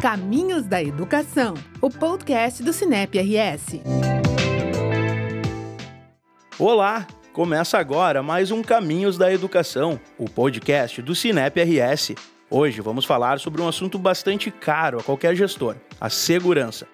Caminhos da Educação, o podcast do Cinep RS. Olá, começa agora mais um Caminhos da Educação, o podcast do Cinep RS. Hoje vamos falar sobre um assunto bastante caro a qualquer gestor: a segurança.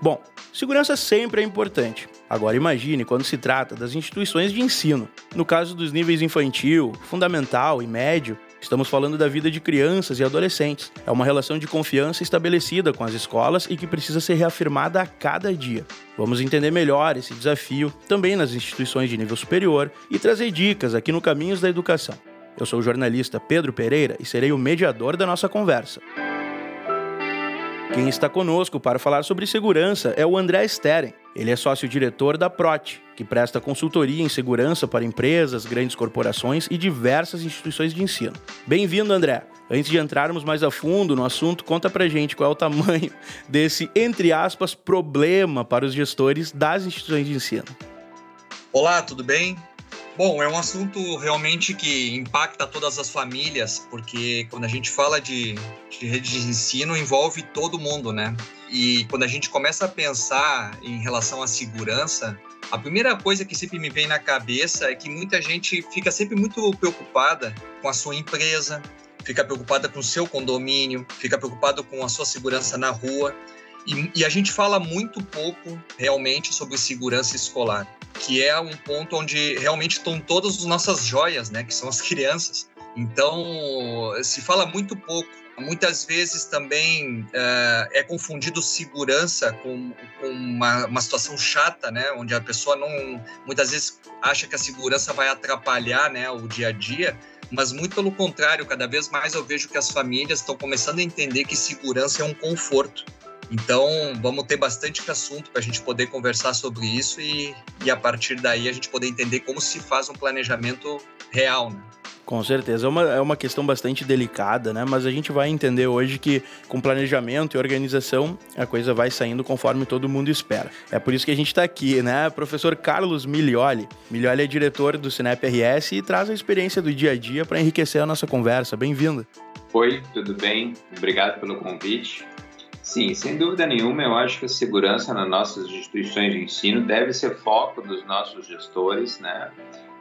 Bom, segurança sempre é importante. Agora imagine quando se trata das instituições de ensino. No caso dos níveis infantil, fundamental e médio, Estamos falando da vida de crianças e adolescentes. É uma relação de confiança estabelecida com as escolas e que precisa ser reafirmada a cada dia. Vamos entender melhor esse desafio também nas instituições de nível superior e trazer dicas aqui no Caminhos da Educação. Eu sou o jornalista Pedro Pereira e serei o mediador da nossa conversa. Quem está conosco para falar sobre segurança é o André Steren. Ele é sócio-diretor da PROT, que presta consultoria em segurança para empresas, grandes corporações e diversas instituições de ensino. Bem-vindo, André. Antes de entrarmos mais a fundo no assunto, conta pra gente qual é o tamanho desse, entre aspas, problema para os gestores das instituições de ensino. Olá, tudo bem? Bom, é um assunto realmente que impacta todas as famílias, porque quando a gente fala de, de rede de ensino, envolve todo mundo, né? E quando a gente começa a pensar em relação à segurança, a primeira coisa que sempre me vem na cabeça é que muita gente fica sempre muito preocupada com a sua empresa, fica preocupada com o seu condomínio, fica preocupada com a sua segurança na rua. E, e, a gente fala muito pouco realmente sobre segurança escolar, que é um ponto onde realmente estão todas as nossas joias, né, que são as crianças. Então, se fala muito pouco. Muitas vezes também uh, é confundido segurança com, com uma, uma, situação chata, né? Onde a pessoa não, muitas vezes acha que a segurança vai atrapalhar, né, o dia a dia. Mas muito pelo contrário, cada vez mais eu vejo que as famílias estão começando a entender que segurança é um conforto. Então, vamos ter bastante assunto para a gente poder conversar sobre isso e, e, a partir daí, a gente poder entender como se faz um planejamento real. Né? Com certeza, é uma, é uma questão bastante delicada, né? Mas a gente vai entender hoje que com planejamento e organização a coisa vai saindo conforme todo mundo espera. É por isso que a gente está aqui, né? Professor Carlos Milioli. Milioli é diretor do Cinep RS e traz a experiência do dia a dia para enriquecer a nossa conversa. Bem-vindo. Oi, tudo bem? Obrigado pelo convite. Sim, sem dúvida nenhuma, eu acho que a segurança nas nossas instituições de ensino deve ser foco dos nossos gestores, né?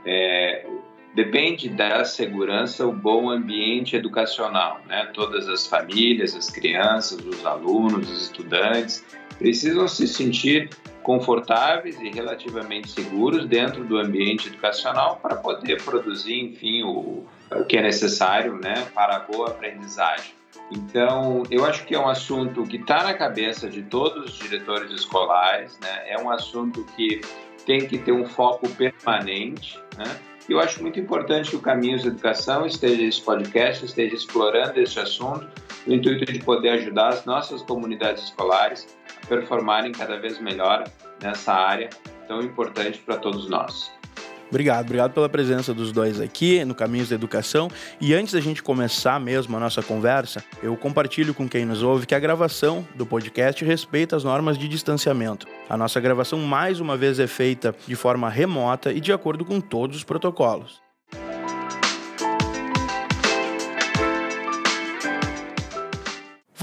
É, depende da segurança o bom ambiente educacional, né? Todas as famílias, as crianças, os alunos, os estudantes precisam se sentir confortáveis e relativamente seguros dentro do ambiente educacional para poder produzir, enfim, o, o que é necessário, né, para a boa aprendizagem. Então, eu acho que é um assunto que está na cabeça de todos os diretores escolares, né? É um assunto que tem que ter um foco permanente, né? E eu acho muito importante que o Caminhos da Educação esteja, esse podcast, esteja explorando esse assunto, no intuito de poder ajudar as nossas comunidades escolares a performarem cada vez melhor nessa área tão importante para todos nós. Obrigado, obrigado pela presença dos dois aqui no Caminhos da Educação. E antes da gente começar mesmo a nossa conversa, eu compartilho com quem nos ouve que a gravação do podcast respeita as normas de distanciamento. A nossa gravação, mais uma vez, é feita de forma remota e de acordo com todos os protocolos.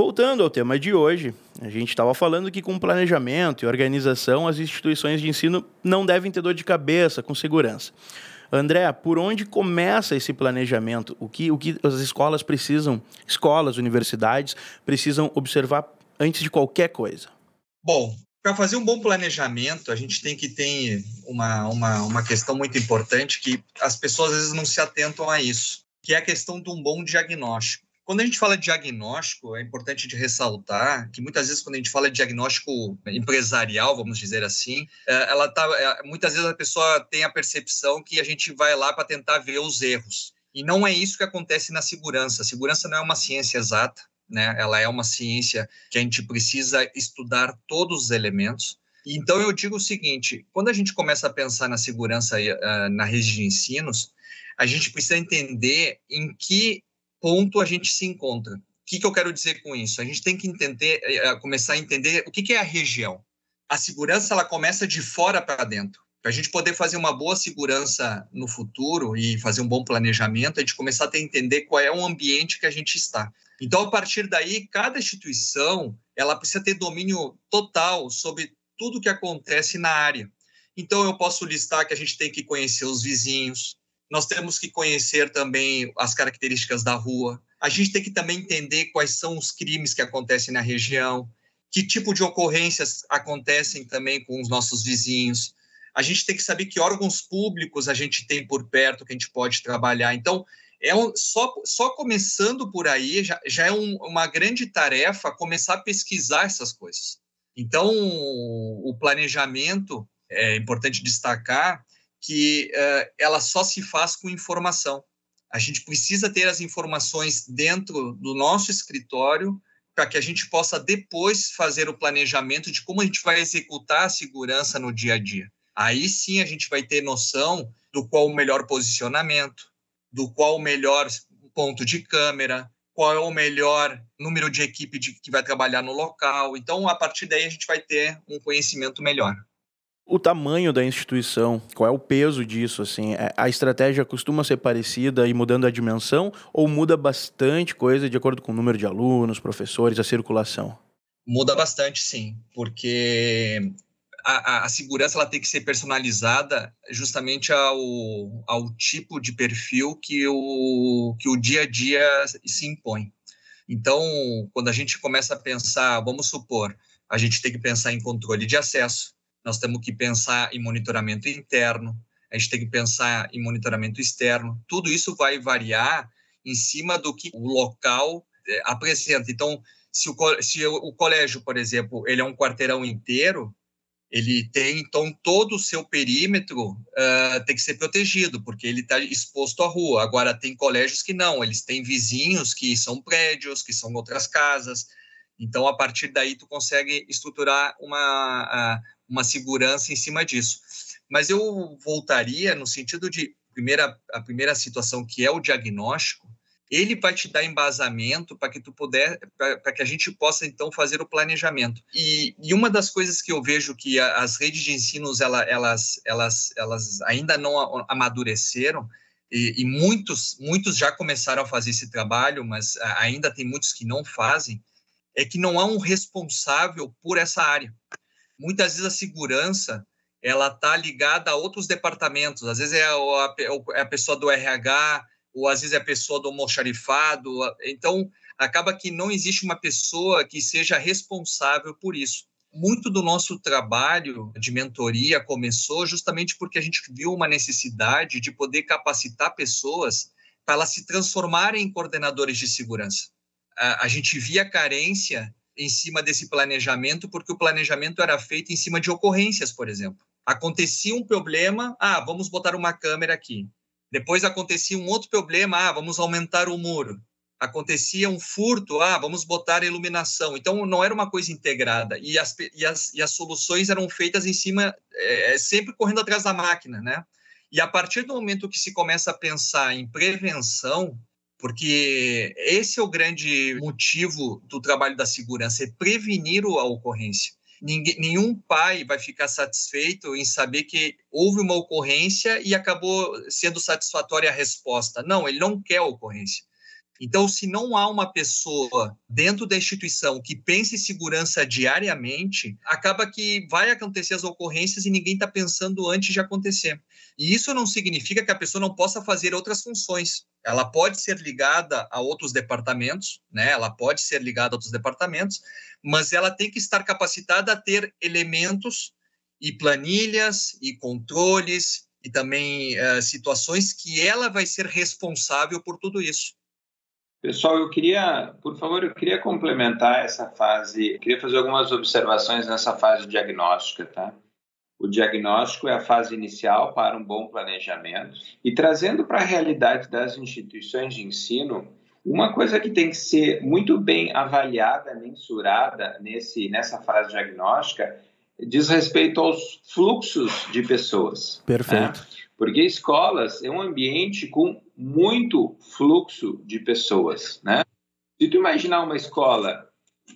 Voltando ao tema de hoje, a gente estava falando que com planejamento e organização as instituições de ensino não devem ter dor de cabeça com segurança. André, por onde começa esse planejamento? O que, o que as escolas precisam, escolas, universidades, precisam observar antes de qualquer coisa? Bom, para fazer um bom planejamento, a gente tem que ter uma, uma, uma questão muito importante que as pessoas às vezes não se atentam a isso, que é a questão de um bom diagnóstico. Quando a gente fala de diagnóstico, é importante de ressaltar que muitas vezes quando a gente fala de diagnóstico empresarial, vamos dizer assim, é, ela tá, é, muitas vezes a pessoa tem a percepção que a gente vai lá para tentar ver os erros. E não é isso que acontece na segurança. A segurança não é uma ciência exata, né? Ela é uma ciência que a gente precisa estudar todos os elementos. Então eu digo o seguinte: quando a gente começa a pensar na segurança uh, na rede de ensinos, a gente precisa entender em que ponto a gente se encontra. O que, que eu quero dizer com isso? A gente tem que entender, eh, eh, começar a entender o que, que é a região. A segurança ela começa de fora para dentro. Para a gente poder fazer uma boa segurança no futuro e fazer um bom planejamento, a gente começar a ter, entender qual é o ambiente que a gente está. Então, a partir daí, cada instituição ela precisa ter domínio total sobre tudo que acontece na área. Então, eu posso listar que a gente tem que conhecer os vizinhos, nós temos que conhecer também as características da rua, a gente tem que também entender quais são os crimes que acontecem na região, que tipo de ocorrências acontecem também com os nossos vizinhos, a gente tem que saber que órgãos públicos a gente tem por perto que a gente pode trabalhar. Então, é um, só, só começando por aí já, já é um, uma grande tarefa começar a pesquisar essas coisas. Então, o planejamento, é importante destacar que uh, ela só se faz com informação. A gente precisa ter as informações dentro do nosso escritório para que a gente possa depois fazer o planejamento de como a gente vai executar a segurança no dia a dia. Aí sim a gente vai ter noção do qual o melhor posicionamento, do qual o melhor ponto de câmera, qual é o melhor número de equipe de, que vai trabalhar no local. Então, a partir daí, a gente vai ter um conhecimento melhor. O tamanho da instituição, qual é o peso disso? Assim, é, a estratégia costuma ser parecida e mudando a dimensão ou muda bastante coisa de acordo com o número de alunos, professores, a circulação? Muda bastante, sim, porque a, a, segurança ela tem que ser personalizada justamente ao, ao tipo de perfil que o, que o dia a dia se impõe. Então, quando a gente começa a pensar, vamos supor, a gente tem que pensar em controle de acesso, nós temos que pensar em monitoramento interno, a gente tem que pensar em monitoramento externo. Tudo isso vai variar em cima do que o local é, apresenta. Então, se o, se o colégio, por exemplo, ele é um quarteirão inteiro, ele tem então todo o seu perímetro uh, tem que ser protegido porque ele está exposto à rua. Agora tem colégios que não, eles têm vizinhos que são prédios, que são outras casas. Então a partir daí tu consegue estruturar uma uh, uma segurança em cima disso. Mas eu voltaria no sentido de primeira a primeira situação que é o diagnóstico ele vai te dar embasamento para que tu puder, para que a gente possa então fazer o planejamento. E, e, uma das coisas que eu vejo que as redes de ensino ela, elas, elas, elas ainda não amadureceram e, e, muitos, muitos já começaram a fazer esse trabalho, mas ainda tem muitos que não fazem, é que não há um responsável por essa área. Muitas vezes a segurança ela está ligada a outros departamentos. Às vezes é a, é a pessoa do RH, ou às vezes é a pessoa do almoxarifado. Então, acaba que não existe uma pessoa que seja responsável por isso. Muito do nosso trabalho de mentoria começou justamente porque a gente viu uma necessidade de poder capacitar pessoas para elas se transformarem em coordenadores de segurança. A, a gente via carência em cima desse planejamento, porque o planejamento era feito em cima de ocorrências, por exemplo. Acontecia um problema, ah, vamos botar uma câmera aqui. Depois acontecia um outro problema, ah, vamos aumentar o muro. Acontecia um furto, ah, vamos botar iluminação. Então, não era uma coisa integrada. E as, e as, e as soluções eram feitas em cima, é, sempre correndo atrás da máquina, né? E a partir do momento que se começa a pensar em prevenção, porque esse é o grande motivo do trabalho da segurança, é prevenir a ocorrência ninguém, nenhum pai vai ficar satisfeito em saber que houve uma ocorrência e acabou sendo satisfatória a resposta. Não, ele não quer a ocorrência. Então, se não há uma pessoa dentro da instituição que pense em segurança diariamente, acaba que vai acontecer as ocorrências e ninguém está pensando antes de acontecer. E isso não significa que a pessoa não possa fazer outras funções. Ela pode ser ligada a outros departamentos, né? Ela pode ser ligada a outros departamentos, mas ela tem que estar capacitada a ter elementos e planilhas e controles e também uh, situações que ela vai ser responsável por tudo isso. Pessoal, eu queria, por favor, eu queria complementar essa fase, queria fazer algumas observações nessa fase diagnóstica, tá? O diagnóstico é a fase inicial para um bom planejamento. E trazendo para a realidade das instituições de ensino, uma coisa que tem que ser muito bem avaliada, mensurada nesse, nessa fase diagnóstica, diz respeito aos fluxos de pessoas. Né? Perfeito. Né? Porque escolas é um ambiente com muito fluxo de pessoas, né? Se tu imaginar uma escola,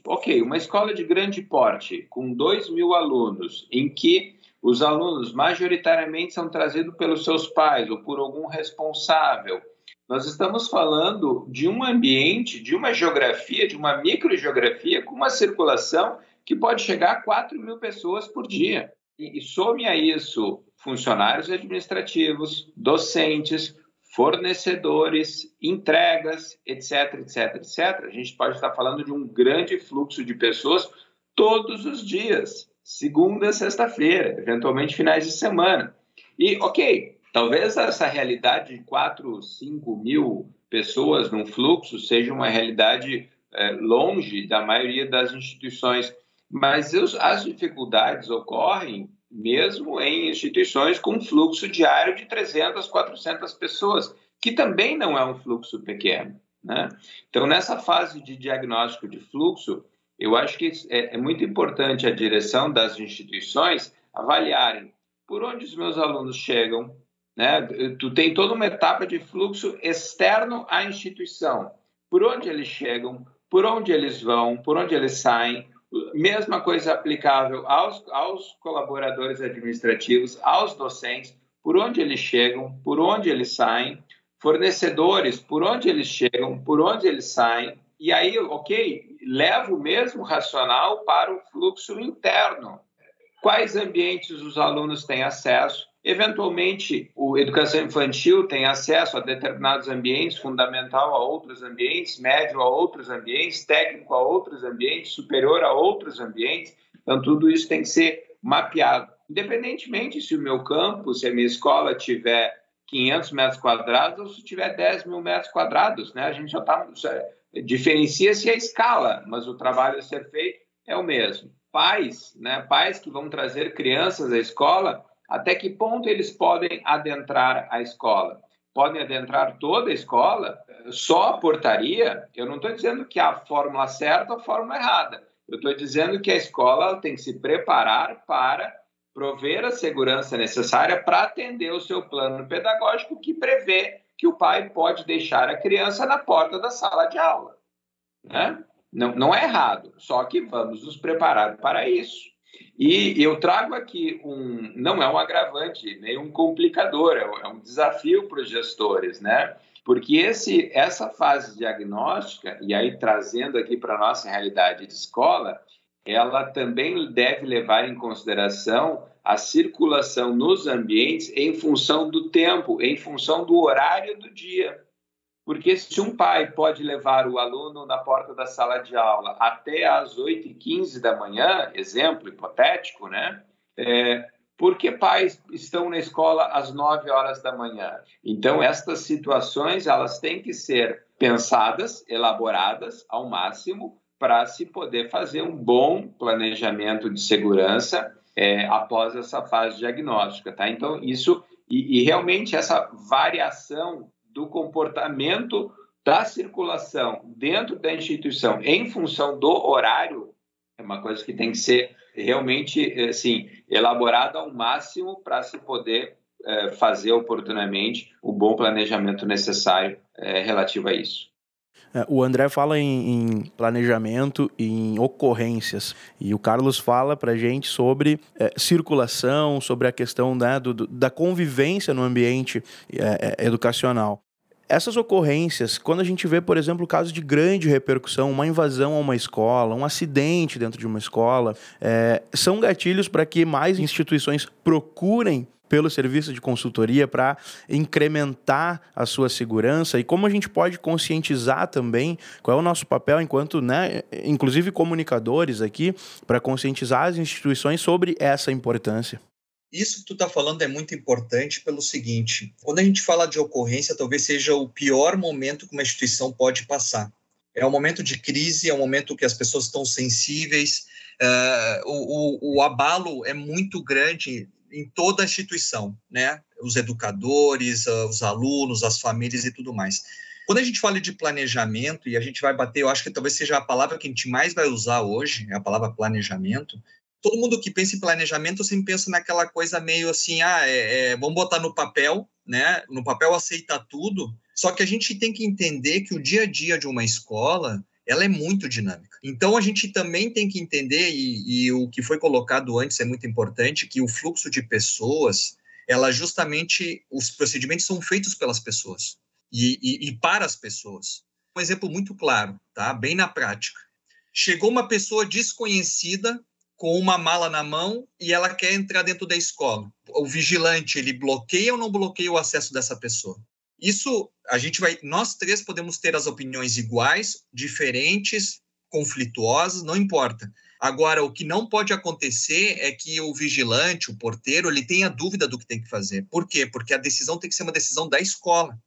ok, uma escola de grande porte, com 2 mil alunos, em que os alunos majoritariamente são trazidos pelos seus pais ou por algum responsável. Nós estamos falando de um ambiente, de uma geografia, de uma microgeografia com uma circulação que pode chegar a 4 mil pessoas por dia. E, e some a isso funcionários administrativos, docentes, fornecedores, entregas, etc, etc, etc. A gente pode estar falando de um grande fluxo de pessoas todos os dias, segunda, sexta-feira, eventualmente finais de semana. E, ok, talvez essa realidade de 4, 5 mil pessoas num fluxo seja uma realidade é, longe da maioria das instituições, mas as dificuldades ocorrem mesmo em instituições com fluxo diário de 300, 400 pessoas, que também não é um fluxo pequeno. Né? Então, nessa fase de diagnóstico de fluxo, eu acho que é, é muito importante a direção das instituições avaliarem por onde os meus alunos chegam, né? Tu tem toda uma etapa de fluxo externo à instituição, por onde eles chegam, por onde eles vão, por onde eles saem, Mesma coisa aplicável aos, aos colaboradores administrativos, aos docentes, por onde eles chegam, por onde eles saem, fornecedores, por onde eles chegam, por onde eles saem, e aí, ok, leva o mesmo racional para o fluxo interno. Quais ambientes os alunos têm acesso? Eventualmente, o educação infantil tem acesso a determinados ambientes, fundamental a outros ambientes, médio a outros ambientes, técnico a outros ambientes, superior a outros ambientes. Então, tudo isso tem que ser mapeado. Independentemente se o meu campo, se a minha escola tiver 500 metros quadrados ou se tiver 10 mil metros quadrados, né? A gente já está... Diferencia-se a escala, mas o trabalho a ser feito é o mesmo. Pais, né? Pais que vão trazer crianças à escola até que ponto eles podem adentrar a escola? Podem adentrar toda a escola? Só a portaria? Eu não estou dizendo que a fórmula certa ou a fórmula errada. Eu estou dizendo que a escola tem que se preparar para prover a segurança necessária para atender o seu plano pedagógico que prevê que o pai pode deixar a criança na porta da sala de aula. Né? Não, não é errado, só que vamos nos preparar para isso. E eu trago aqui um, não é um agravante, nem um complicador, é um é desafio para os gestores, né? Porque esse, essa fase diagnóstica, e aí trazendo aqui para a nossa realidade de escola, ela também deve levar em consideração a circulação nos ambientes em função do tempo, em função do horário do dia. Porque se um pai pode levar o aluno na porta da sala de aula até às 8h15 da manhã, exemplo hipotético, né? É, porque pais estão na escola às 9 horas da manhã. Então, estas situações elas têm que ser pensadas, elaboradas ao máximo, para se poder fazer um bom planejamento de segurança é, após essa fase diagnóstica. Tá? Então, isso, e, e realmente essa variação do comportamento da circulação dentro da instituição em função do horário é uma coisa que tem que ser realmente assim elaborada ao máximo para se poder é, fazer oportunamente o bom planejamento necessário é, relativo a isso. É, o André fala em, em, planejamento e em ocorrências. E o Carlos fala para gente sobre é, circulação, sobre a questão né, do, da convivência no ambiente é, é educacional. Essas ocorrências, quando a gente vê, por exemplo, casos de grande repercussão, uma invasão a uma escola, um acidente dentro de uma escola, é, são gatilhos para que mais instituições procurem pelo serviço de consultoria para incrementar a sua segurança e como a gente pode conscientizar também qual é o nosso papel enquanto, né, inclusive comunicadores aqui, para conscientizar as instituições sobre essa importância. Isso que tu está falando é muito importante pelo seguinte: quando a gente fala de ocorrência, talvez seja o pior momento que uma instituição pode passar. É um momento de crise, é um momento que as pessoas estão sensíveis, uh, o, o, o abalo é muito grande em toda a instituição, né? Os educadores, uh, os alunos, as famílias e tudo mais. Quando a gente fala de planejamento, e a gente vai bater, eu acho que talvez seja a palavra que a gente mais vai usar hoje, é a palavra planejamento, todo mundo que pensa em planejamento sempre pensa naquela coisa meio assim, ah, é, é, vamos botar no papel, né? No papel aceita tudo. Só que a gente tem que entender que o dia a dia de uma escola ela é muito dinâmica. Então a gente também tem que entender, e, e, o que foi colocado antes é muito importante, que o fluxo de pessoas, ela justamente, os procedimentos são feitos pelas pessoas e, e, e para as pessoas. Um exemplo muito claro, tá? Bem na prática. Chegou uma pessoa desconhecida com uma mala na mão e ela quer entrar dentro da escola. O vigilante, ele bloqueia ou não bloqueia o acesso dessa pessoa? Isso a gente vai, nós três podemos ter as opiniões iguais, diferentes, conflituosas, não importa. Agora, o que não pode acontecer é que o vigilante, o porteiro, ele tenha dúvida do que tem que fazer. Por quê? Porque a decisão tem que ser uma decisão da escola.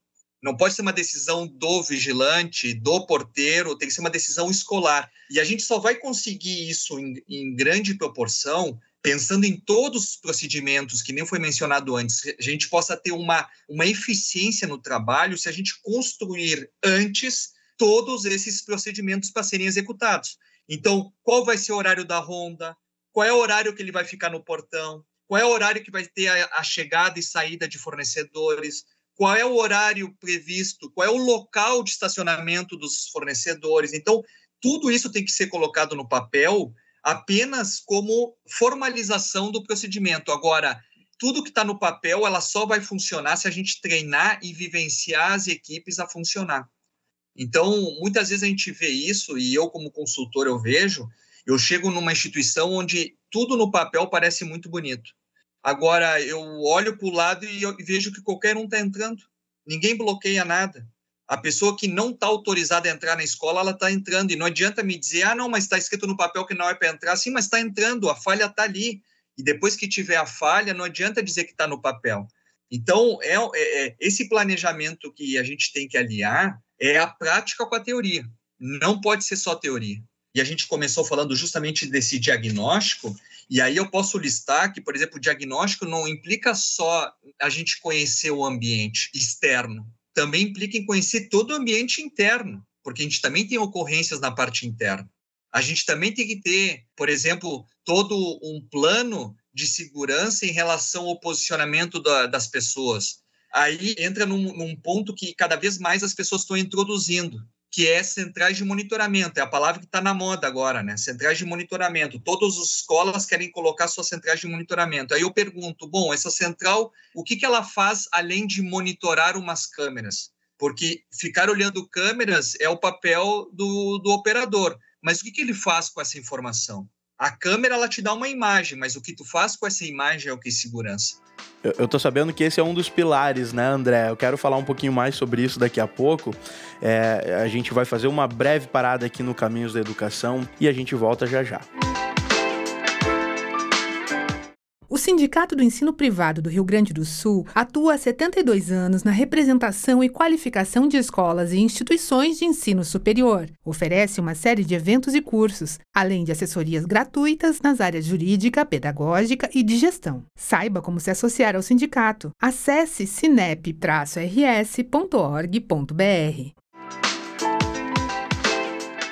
Não pode ser uma decisão do vigilante, do porteiro, tem que ser uma decisão escolar. E a gente só vai conseguir isso em, em grande proporção pensando em todos os procedimentos, que nem foi mencionado antes, a gente possa ter uma, uma eficiência no trabalho se a gente construir antes todos esses procedimentos para serem executados. Então, qual vai ser o horário da ronda? Qual é o horário que ele vai ficar no portão? Qual é o horário que vai ter a, a chegada e saída de fornecedores? Qual é o horário previsto? Qual é o local de estacionamento dos fornecedores? Então, tudo isso tem que ser colocado no papel apenas como formalização do procedimento. Agora, tudo que está no papel, ela só vai funcionar se a gente treinar e vivenciar as equipes a funcionar. Então, muitas vezes a gente vê isso, e eu, como consultor, eu vejo, eu chego numa instituição onde tudo no papel parece muito bonito. Agora, eu olho para o lado e vejo que qualquer um está entrando. Ninguém bloqueia nada. A pessoa que não está autorizada a entrar na escola, ela está entrando. E não adianta me dizer, ah, não, mas está escrito no papel que não é para entrar. Sim, mas está entrando, a falha está ali. E depois que tiver a falha, não adianta dizer que está no papel. Então, é, é, é, esse planejamento que a gente tem que aliar é a prática com a teoria. Não pode ser só teoria. E a gente começou falando justamente desse diagnóstico, e aí eu posso listar que, por exemplo, o diagnóstico não implica só a gente conhecer o ambiente externo, também implica em conhecer todo o ambiente interno, porque a gente também tem ocorrências na parte interna. A gente também tem que ter, por exemplo, todo um plano de segurança em relação ao posicionamento da, das pessoas. Aí entra num, num ponto que cada vez mais as pessoas estão introduzindo, que é centrais de monitoramento. É a palavra que está na moda agora, né? Centrais de monitoramento. Todas as escolas querem colocar suas centrais de monitoramento. Aí eu pergunto, bom, essa central, o que, que ela faz além de monitorar umas câmeras? Porque ficar olhando câmeras é o papel do, do operador. Mas o que, que ele faz com essa informação? A câmera ela te dá uma imagem, mas o que tu faz com essa imagem é o que segurança. Eu, eu tô sabendo que esse é um dos pilares, né, André? Eu quero falar um pouquinho mais sobre isso daqui a pouco. É, a gente vai fazer uma breve parada aqui no Caminhos da Educação e a gente volta já já. O Sindicato do Ensino Privado do Rio Grande do Sul atua há 72 anos na representação e qualificação de escolas e instituições de ensino superior. Oferece uma série de eventos e cursos, além de assessorias gratuitas nas áreas jurídica, pedagógica e de gestão. Saiba como se associar ao sindicato. Acesse sinep-rs.org.br.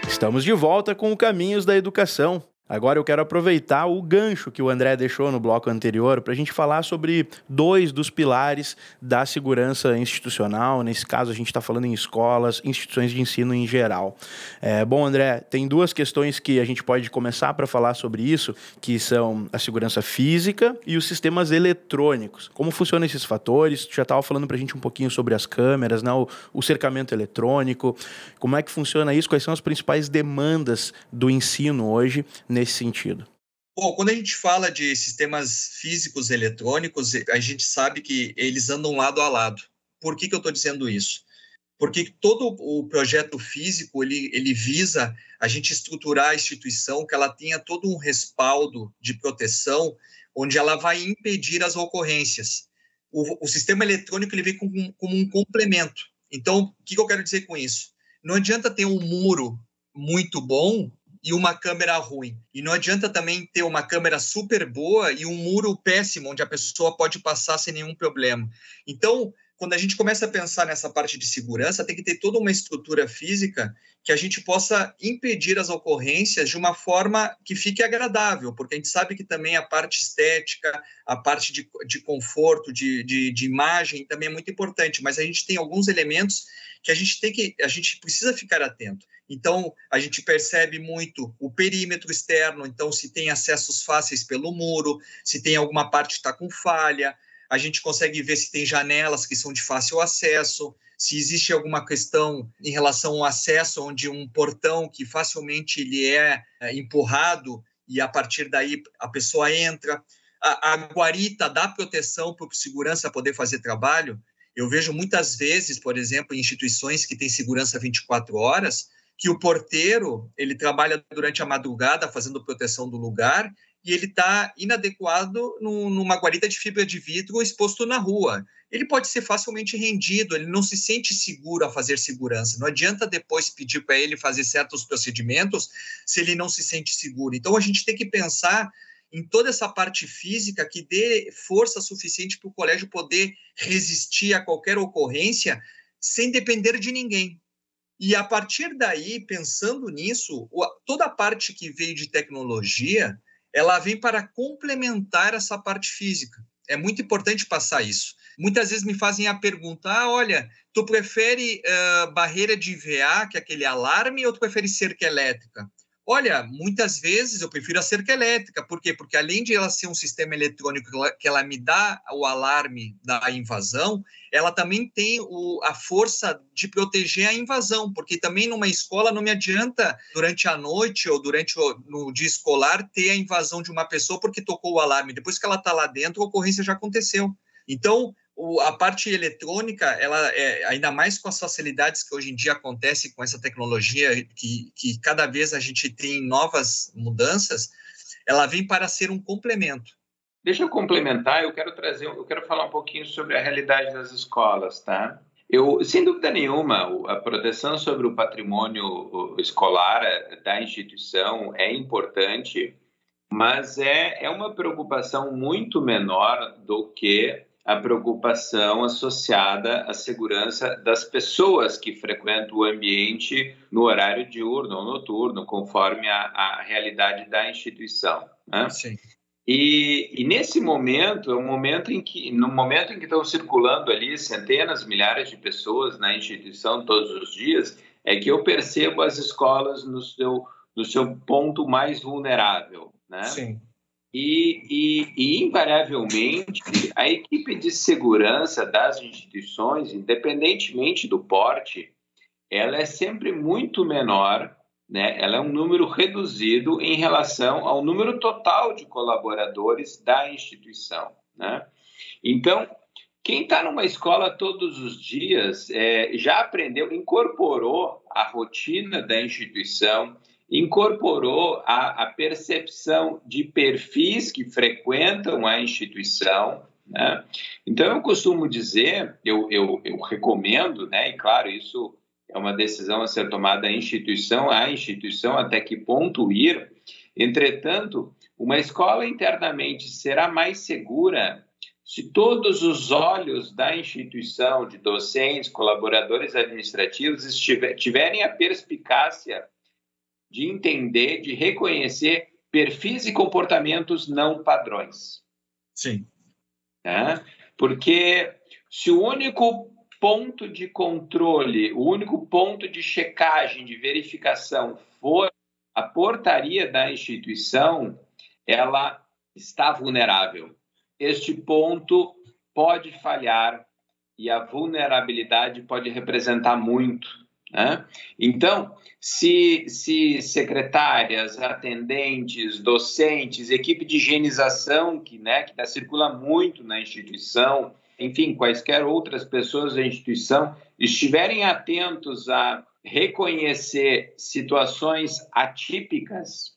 Estamos de volta com o Caminhos da Educação. Agora eu quero aproveitar o gancho que o André deixou no bloco anterior para a gente falar sobre dois dos pilares da segurança institucional. Nesse caso, a gente está falando em escolas, instituições de ensino em geral. É, bom, André, tem duas questões que a gente pode começar para falar sobre isso, que são a segurança física e os sistemas eletrônicos. Como funcionam esses fatores? Tu já estava falando para a gente um pouquinho sobre as câmeras, né? o, o cercamento eletrônico. Como é que funciona isso? Quais são as principais demandas do ensino hoje? Nesse sentido? Bom, quando a gente fala de sistemas físicos eletrônicos, a gente sabe que eles andam lado a lado. Por que, que eu estou dizendo isso? Porque todo o projeto físico ele, ele visa a gente estruturar a instituição que ela tenha todo um respaldo de proteção, onde ela vai impedir as ocorrências. O, o sistema eletrônico ele vem como, como um complemento. Então, o que, que eu quero dizer com isso? Não adianta ter um muro muito bom e uma câmera ruim. E não adianta também ter uma câmera super boa e um muro péssimo, onde a pessoa pode passar sem nenhum problema. Então, quando a gente começa a pensar nessa parte de segurança, tem que ter toda uma estrutura física que a gente possa impedir as ocorrências de uma forma que fique agradável, porque a gente sabe que também a parte estética, a parte de, de conforto, de, de, de imagem também é muito importante, mas a gente tem alguns elementos que a gente tem que, a gente precisa ficar atento. Então, a gente percebe muito o perímetro externo, então, se tem acessos fáceis pelo muro, se tem alguma parte que está com falha, a gente consegue ver se tem janelas que são de fácil acesso, se existe alguma questão em relação ao acesso, onde um portão que facilmente ele é, é empurrado e a partir daí a pessoa entra. A, a guarita dá proteção para o segurança poder fazer trabalho. Eu vejo muitas vezes, por exemplo, em instituições que têm segurança 24 horas, que o porteiro ele trabalha durante a madrugada fazendo proteção do lugar e ele está inadequado no, numa guarita de fibra de vidro exposto na rua. Ele pode ser facilmente rendido, ele não se sente seguro a fazer segurança. Não adianta depois pedir para ele fazer certos procedimentos se ele não se sente seguro. Então a gente tem que pensar em toda essa parte física que dê força suficiente para o colégio poder resistir a qualquer ocorrência sem depender de ninguém. E a partir daí, pensando nisso, toda a parte que veio de tecnologia, ela vem para complementar essa parte física. É muito importante passar isso. Muitas vezes me fazem a pergunta: ah, olha, tu prefere uh, barreira de IVA, que é aquele alarme, ou tu prefere cerca elétrica? Olha, muitas vezes eu prefiro a cerca elétrica. Por quê? Porque além de ela ser um sistema eletrônico que ela me dá o alarme da invasão, ela também tem o, a força de proteger a invasão, porque também numa escola não me adianta durante a noite ou durante o no dia escolar ter a invasão de uma pessoa porque tocou o alarme. Depois que ela está lá dentro, a ocorrência já aconteceu. Então, o, a parte eletrônica, ela é, ainda mais com as facilidades que hoje em dia acontecem com essa tecnologia, que, que cada vez a gente tem novas mudanças, ela vem para ser um complemento. Deixa eu complementar, eu quero trazer, eu quero falar um pouquinho sobre a realidade das escolas, tá? Eu, sem dúvida nenhuma, a proteção sobre o patrimônio escolar eh, da instituição é importante, mas é, é uma preocupação muito menor do que a preocupação associada à segurança das pessoas que frequentam o ambiente no horário diurno ou noturno, conforme a, a realidade da instituição. Né? Sim. E, e, nesse momento, é um momento em que, no momento em que estão circulando ali centenas, milhares de pessoas na instituição todos os dias, é que eu percebo as escolas no seu, no seu ponto mais vulnerável, né? Sim. E, e, e, invariavelmente, a equipe de segurança das instituições, independentemente do porte, ela é sempre muito menor, né? ela é um número reduzido em relação ao número total de colaboradores da instituição. Né? Então, quem está numa escola todos os dias é, já aprendeu, incorporou a rotina da instituição, incorporou a, a percepção de perfis que frequentam a instituição. Né? Então, eu costumo dizer, eu, eu, eu recomendo, né? e claro, isso é uma decisão a ser tomada a instituição a instituição, até que ponto ir. Entretanto, uma escola internamente será mais segura se todos os olhos da instituição, de docentes, colaboradores administrativos, estiver, tiverem a perspicácia de entender, de reconhecer perfis e comportamentos não padrões. Sim. Né? Porque se o único ponto de controle, o único ponto de checagem, de verificação for a portaria da instituição, ela está vulnerável. Este ponto pode falhar e a vulnerabilidade pode representar muito. Né? Então, se, se secretárias, atendentes, docentes, equipe de higienização, que, né, que circula muito na instituição, enfim, quaisquer outras pessoas da instituição, estiverem atentos a reconhecer situações atípicas,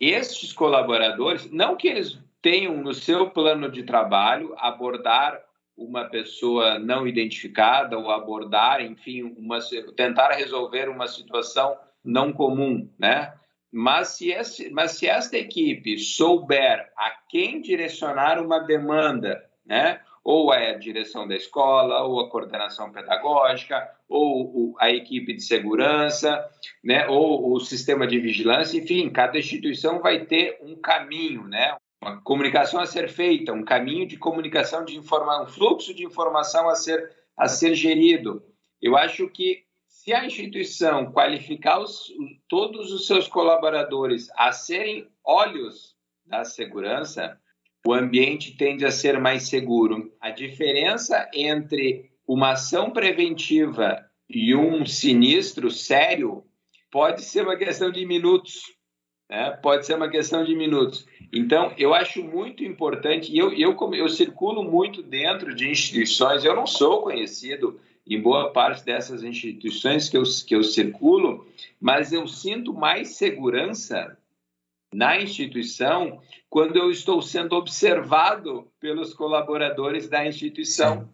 estes colaboradores, não que eles tenham no seu plano de trabalho abordar uma pessoa não identificada ou abordar, enfim, uma, tentar resolver uma situação não comum, né? Mas se, esse, mas se esta equipe souber a quem direcionar uma demanda, né? ou é a direção da escola, ou a coordenação pedagógica, ou a equipe de segurança, né, ou o sistema de vigilância, enfim, cada instituição vai ter um caminho, né, uma comunicação a ser feita, um caminho de comunicação de informação, um fluxo de informação a ser, a ser gerido. Eu acho que se a instituição qualificar os, todos os seus colaboradores a serem olhos da segurança, o ambiente tende a ser mais seguro. A diferença entre uma ação preventiva e um sinistro sério pode ser uma questão de minutos. Né? Pode ser uma questão de minutos. Então, eu acho muito importante, e eu, eu, eu circulo muito dentro de instituições, eu não sou conhecido em boa parte dessas instituições que eu, que eu circulo, mas eu sinto mais segurança na instituição quando eu estou sendo observado pelos colaboradores da instituição.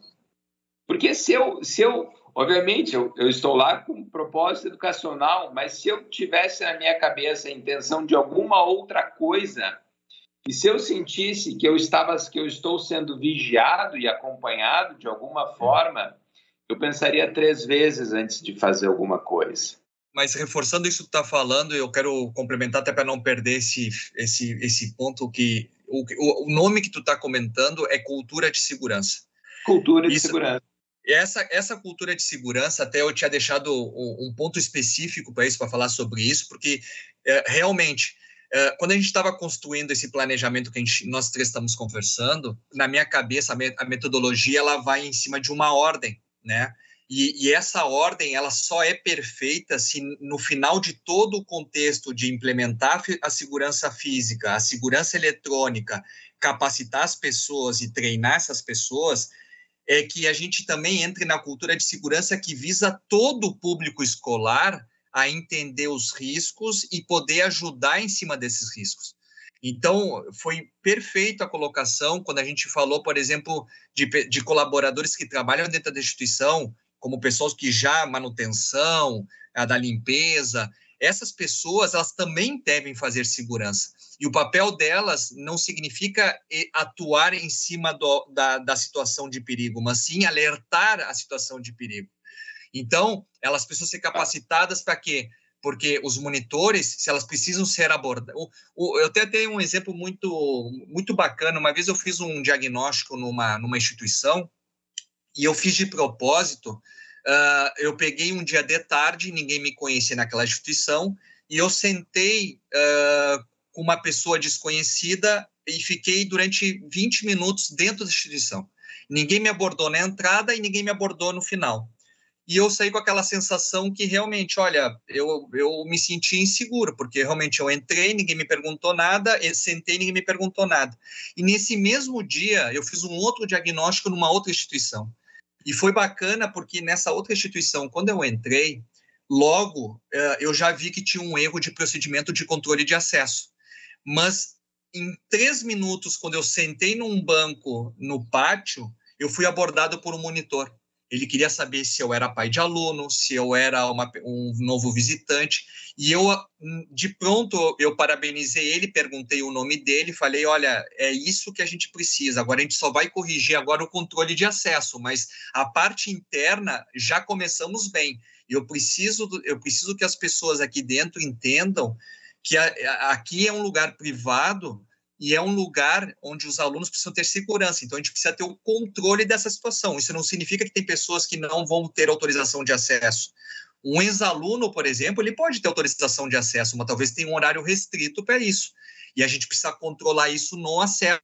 Porque se eu, se eu obviamente, eu, eu estou lá com um propósito educacional, mas se eu tivesse na minha cabeça a intenção de alguma outra coisa, e se eu sentisse que eu estava, que eu estou sendo vigiado e acompanhado de alguma forma, eu pensaria três vezes antes de fazer alguma coisa. Mas reforçando isso que tu está falando, eu quero complementar até para não perder esse, esse, esse ponto que o, o nome que tu está comentando é cultura de segurança. Cultura de isso, segurança. Essa, essa cultura de segurança, até eu tinha deixado um, um ponto específico para isso, para falar sobre isso, porque é, realmente, é, quando a gente estava construindo esse planejamento que gente, nós três estamos conversando, na minha cabeça, a, me, a metodologia ela vai em cima de uma ordem né? E, e, essa ordem ela só é perfeita se no final de todo o contexto de implementar a segurança física, a segurança eletrônica, capacitar as pessoas e treinar essas pessoas, é que a gente também entre na cultura de segurança que visa todo o público escolar a entender os riscos e poder ajudar em cima desses riscos. Então, foi perfeito a colocação quando a gente falou, por exemplo, de, de colaboradores que trabalham dentro da instituição, como pessoas que já manutenção, a da limpeza, essas pessoas elas também devem fazer segurança. E o papel delas não significa atuar em cima do, da, da situação de perigo, mas sim alertar a situação de perigo. Então, elas precisam ser capacitadas para quê? porque os monitores, se elas precisam ser abordadas. Eu até tenho um exemplo muito, muito bacana. Uma vez eu fiz um diagnóstico numa, numa instituição e eu fiz de propósito. Uh, eu peguei um dia de tarde, ninguém me conhecia naquela instituição, e eu sentei uh, com uma pessoa desconhecida e fiquei durante 20 minutos dentro da instituição. Ninguém me abordou na entrada e ninguém me abordou no final e eu saí com aquela sensação que realmente, olha, eu, eu me senti inseguro, porque realmente eu entrei, ninguém me perguntou nada, sentei, ninguém me perguntou nada. E nesse mesmo dia, eu fiz um outro diagnóstico numa outra instituição. E foi bacana, porque nessa outra instituição, quando eu entrei, logo eh, eu já vi que tinha um erro de procedimento de controle de acesso. Mas em três minutos, quando eu sentei num banco no pátio, eu fui abordado por um monitor ele queria saber se eu era pai de aluno, se eu era uma, um novo visitante, e eu, de pronto, eu parabenizei ele, perguntei o nome dele, falei, olha, é isso que a gente precisa, agora a gente só vai corrigir agora o controle de acesso, mas a parte interna já começamos bem, eu preciso, eu preciso que as pessoas aqui dentro entendam que a, a, aqui é um lugar privado e é um lugar onde os alunos precisam ter segurança. Então, a gente precisa ter o controle dessa situação. Isso não significa que tem pessoas que não vão ter autorização de acesso. Um ex-aluno, por exemplo, ele pode ter autorização de acesso, mas talvez tenha um horário restrito para isso. E a gente precisa controlar isso no acesso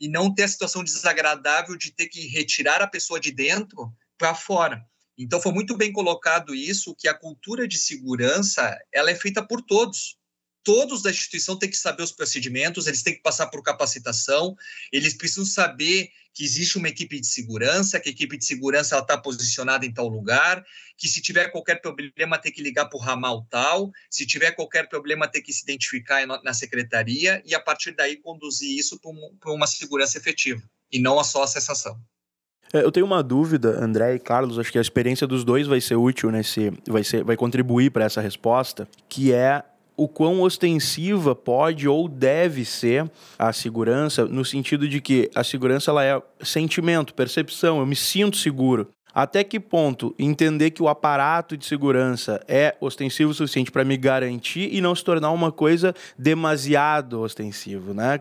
e não ter a situação desagradável de ter que retirar a pessoa de dentro para fora. Então, foi muito bem colocado isso, que a cultura de segurança ela é feita por todos todos da instituição têm que saber os procedimentos, eles têm que passar por capacitação, eles precisam saber que existe uma equipe de segurança, que a equipe de segurança está posicionada em tal lugar, que se tiver qualquer problema tem que ligar para o ramal tal, se tiver qualquer problema tem que se identificar na secretaria e a partir daí conduzir isso para uma segurança efetiva e não só a cessação. É, eu tenho uma dúvida, André e Carlos, acho que a experiência dos dois vai ser útil nesse, vai ser, vai contribuir para essa resposta, que é o quão ostensiva pode ou deve ser a segurança, no sentido de que a segurança ela é sentimento, percepção, eu me sinto seguro. Até que ponto entender que o aparato de segurança é ostensivo o suficiente para me garantir e não se tornar uma coisa demasiado ostensivo, né?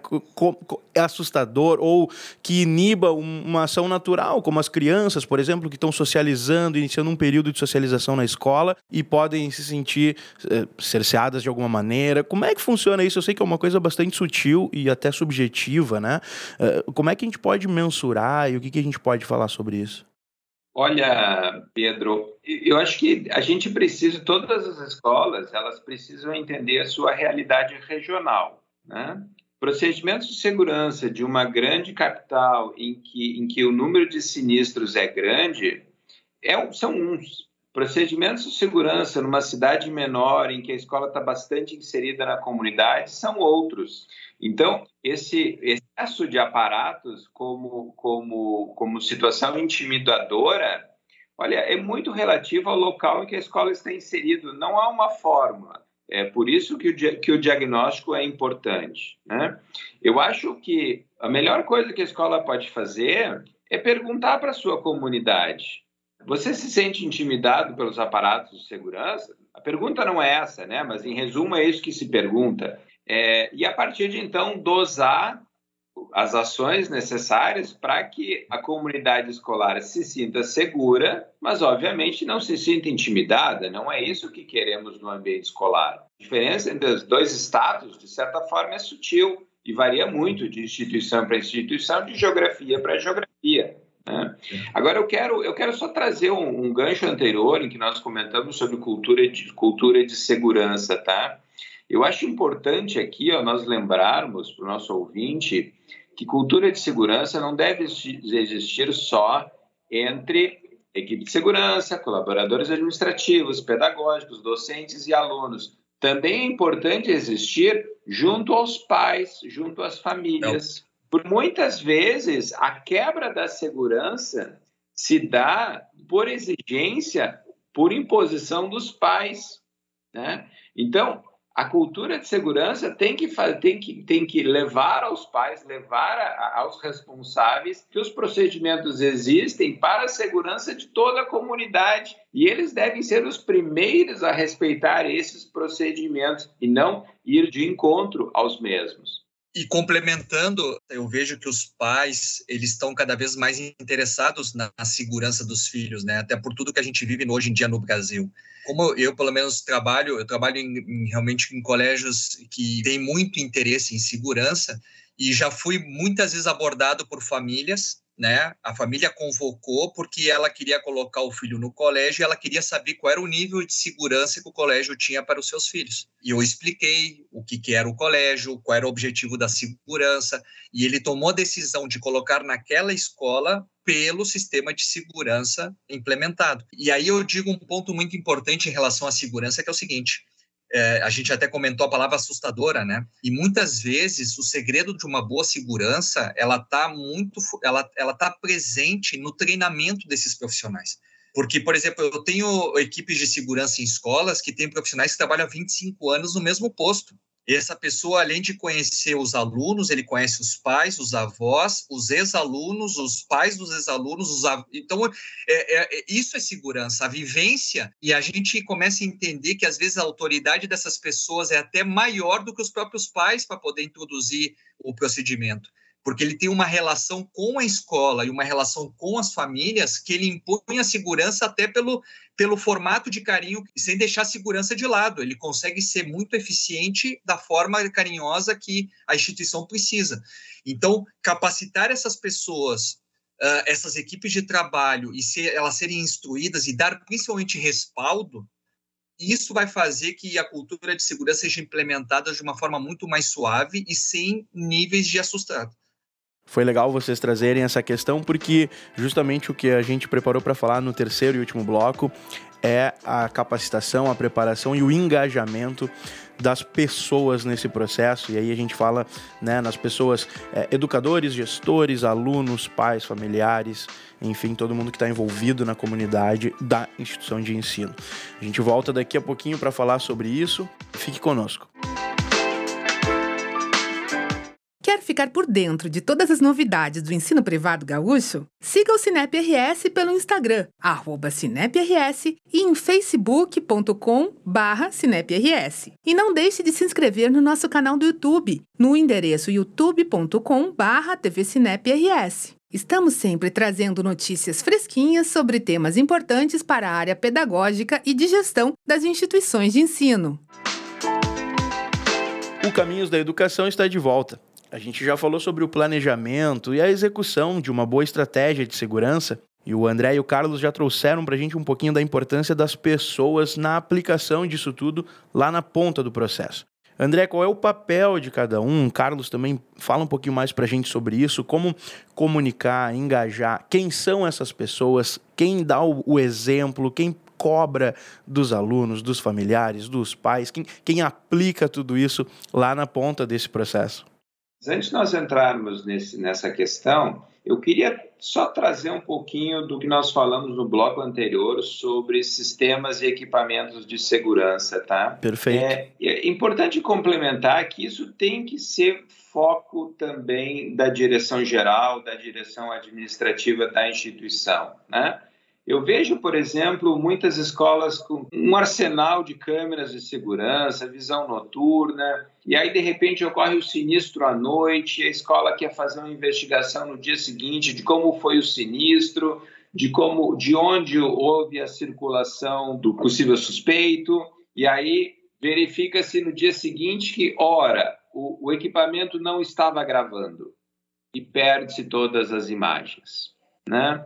É assustador ou que iniba uma ação natural, como as crianças, por exemplo, que estão socializando, iniciando um período de socialização na escola e podem se sentir eh, cerceadas de alguma maneira. Como é que funciona isso? Eu sei que é uma coisa bastante sutil e até subjetiva, né? Uh, como é que a gente pode mensurar e o que, que a gente pode falar sobre isso? Olha, Pedro, eu acho que a gente precisa, todas as escolas, elas precisam entender a sua realidade regional, né? Procedimentos de segurança de uma grande capital em que, em que o número de sinistros é grande é, são uns. Procedimentos de segurança numa cidade menor em que a escola está bastante inserida na comunidade são outros. Então, esse excesso de aparatos como, como, como situação intimidadora, olha, é muito relativo ao local em que a escola está inserida. Não há uma fórmula. É por isso que o, que o diagnóstico é importante. Né? Eu acho que a melhor coisa que a escola pode fazer é perguntar para a sua comunidade. Você se sente intimidado pelos aparatos de segurança? A pergunta não é essa, né? Mas em resumo é isso que se pergunta. É, e a partir de então dosar as ações necessárias para que a comunidade escolar se sinta segura, mas obviamente não se sinta intimidada. Não é isso que queremos no ambiente escolar. A diferença entre os dois estados, de certa forma, é sutil e varia muito de instituição para instituição, de geografia para geografia. Agora eu quero, eu quero só trazer um, um gancho anterior em que nós comentamos sobre cultura de, cultura de segurança, tá? Eu acho importante aqui ó, nós lembrarmos para o nosso ouvinte que cultura de segurança não deve existir só entre equipe de segurança, colaboradores administrativos, pedagógicos, docentes e alunos. Também é importante existir junto aos pais, junto às famílias. Por muitas vezes, a quebra da segurança se dá por exigência, por imposição dos pais. Né? Então, a cultura de segurança tem que, tem que, tem que levar aos pais, levar a, aos responsáveis que os procedimentos existem para a segurança de toda a comunidade e eles devem ser os primeiros a respeitar esses procedimentos e não ir de encontro aos mesmos. E complementando, eu vejo que os pais eles estão cada vez mais interessados na, segurança dos filhos, né? Até por tudo que a gente vive hoje em dia no Brasil. Como eu, pelo menos, trabalho, eu trabalho em, em, realmente em colégios que têm muito interesse em segurança e já fui muitas vezes abordado por famílias né? A família convocou porque ela queria colocar o filho no colégio e ela queria saber qual era o nível de segurança que o colégio tinha para os seus filhos. E eu expliquei o que, que era o colégio, qual era o objetivo da segurança, e ele tomou a decisão de colocar naquela escola pelo sistema de segurança implementado. E aí eu digo um ponto muito importante em relação à segurança, que é o seguinte: é, a gente até comentou a palavra assustadora, né? E muitas vezes o segredo de uma boa segurança, ela está muito, ela, ela tá presente no treinamento desses profissionais. Porque, por exemplo, eu tenho equipes de segurança em escolas que têm profissionais que trabalham há 25 anos no mesmo posto. E essa pessoa, além de conhecer os alunos, ele conhece os pais, os avós, os ex-alunos, os pais dos ex-alunos. Av... Então, é, é, é, isso é segurança, a vivência. E a gente começa a entender que, às vezes, a autoridade dessas pessoas é até maior do que os próprios pais para poder introduzir o procedimento porque ele tem uma relação com a escola e uma relação com as famílias que ele impõe a segurança até pelo, pelo formato de carinho, sem deixar a segurança de lado. Ele consegue ser muito eficiente da forma carinhosa que a instituição precisa. Então, capacitar essas pessoas, uh, essas equipes de trabalho, e ser, elas serem instruídas e dar principalmente respaldo, isso vai fazer que a cultura de segurança seja implementada de uma forma muito mais suave e sem níveis de assustado. Foi legal vocês trazerem essa questão porque justamente o que a gente preparou para falar no terceiro e último bloco é a capacitação, a preparação e o engajamento das pessoas nesse processo, e aí a gente fala né, nas pessoas, é, educadores, gestores, alunos, pais, familiares, enfim, todo mundo que está envolvido na comunidade da instituição de ensino. A gente volta daqui a pouquinho para falar sobre isso. Fique conosco. Quer ficar por dentro de todas as novidades do ensino privado gaúcho? Siga o Cinep RS pelo Instagram, arroba CinepRS e em facebook.com barra CinepRS. E não deixe de se inscrever no nosso canal do YouTube, no endereço youtube.com barra TVCinepRS. Estamos sempre trazendo notícias fresquinhas sobre temas importantes para a área pedagógica e de gestão das instituições de ensino. O Caminhos da Educação está de volta. A gente já falou sobre o planejamento e a execução de uma boa estratégia de segurança. E o André e o Carlos já trouxeram para a gente um pouquinho da importância das pessoas na aplicação disso tudo lá na ponta do processo. André, qual é o papel de cada um? Carlos também fala um pouquinho mais para a gente sobre isso, como comunicar, engajar, quem são essas pessoas, quem dá o, exemplo, quem cobra dos alunos, dos familiares, dos pais, quem, quem aplica tudo isso lá na ponta desse processo. Antes de nós entrarmos nesse, nessa questão, eu queria só trazer um pouquinho do que nós falamos no bloco anterior sobre sistemas e equipamentos de segurança, tá? Perfeito. É, é importante complementar que isso tem que ser foco também da direção geral, da direção administrativa da instituição, né? Eu vejo, por exemplo, muitas escolas com um arsenal de câmeras de segurança, visão noturna, e aí de repente ocorre o sinistro à noite, a escola quer fazer uma investigação no dia seguinte de como foi o sinistro, de como, de onde houve a circulação do possível suspeito, e aí verifica-se no dia seguinte que, ora, o, o equipamento não estava gravando e perde-se todas as imagens, né?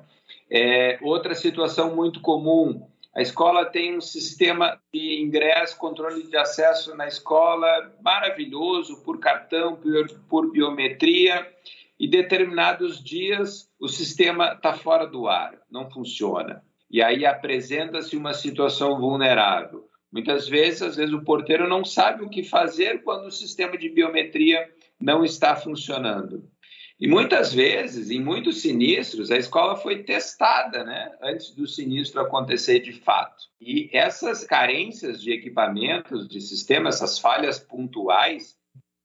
É, outra situação muito comum: a escola tem um sistema de ingresso, controle de acesso na escola maravilhoso, por cartão, por, por biometria, e determinados dias o sistema está fora do ar, não funciona. E aí apresenta-se uma situação vulnerável. Muitas vezes, às vezes, o porteiro não sabe o que fazer quando o sistema de biometria não está funcionando. E muitas vezes, em muitos sinistros, a escola foi testada né, antes do sinistro acontecer de fato. E essas carências de equipamentos, de sistemas, essas falhas pontuais,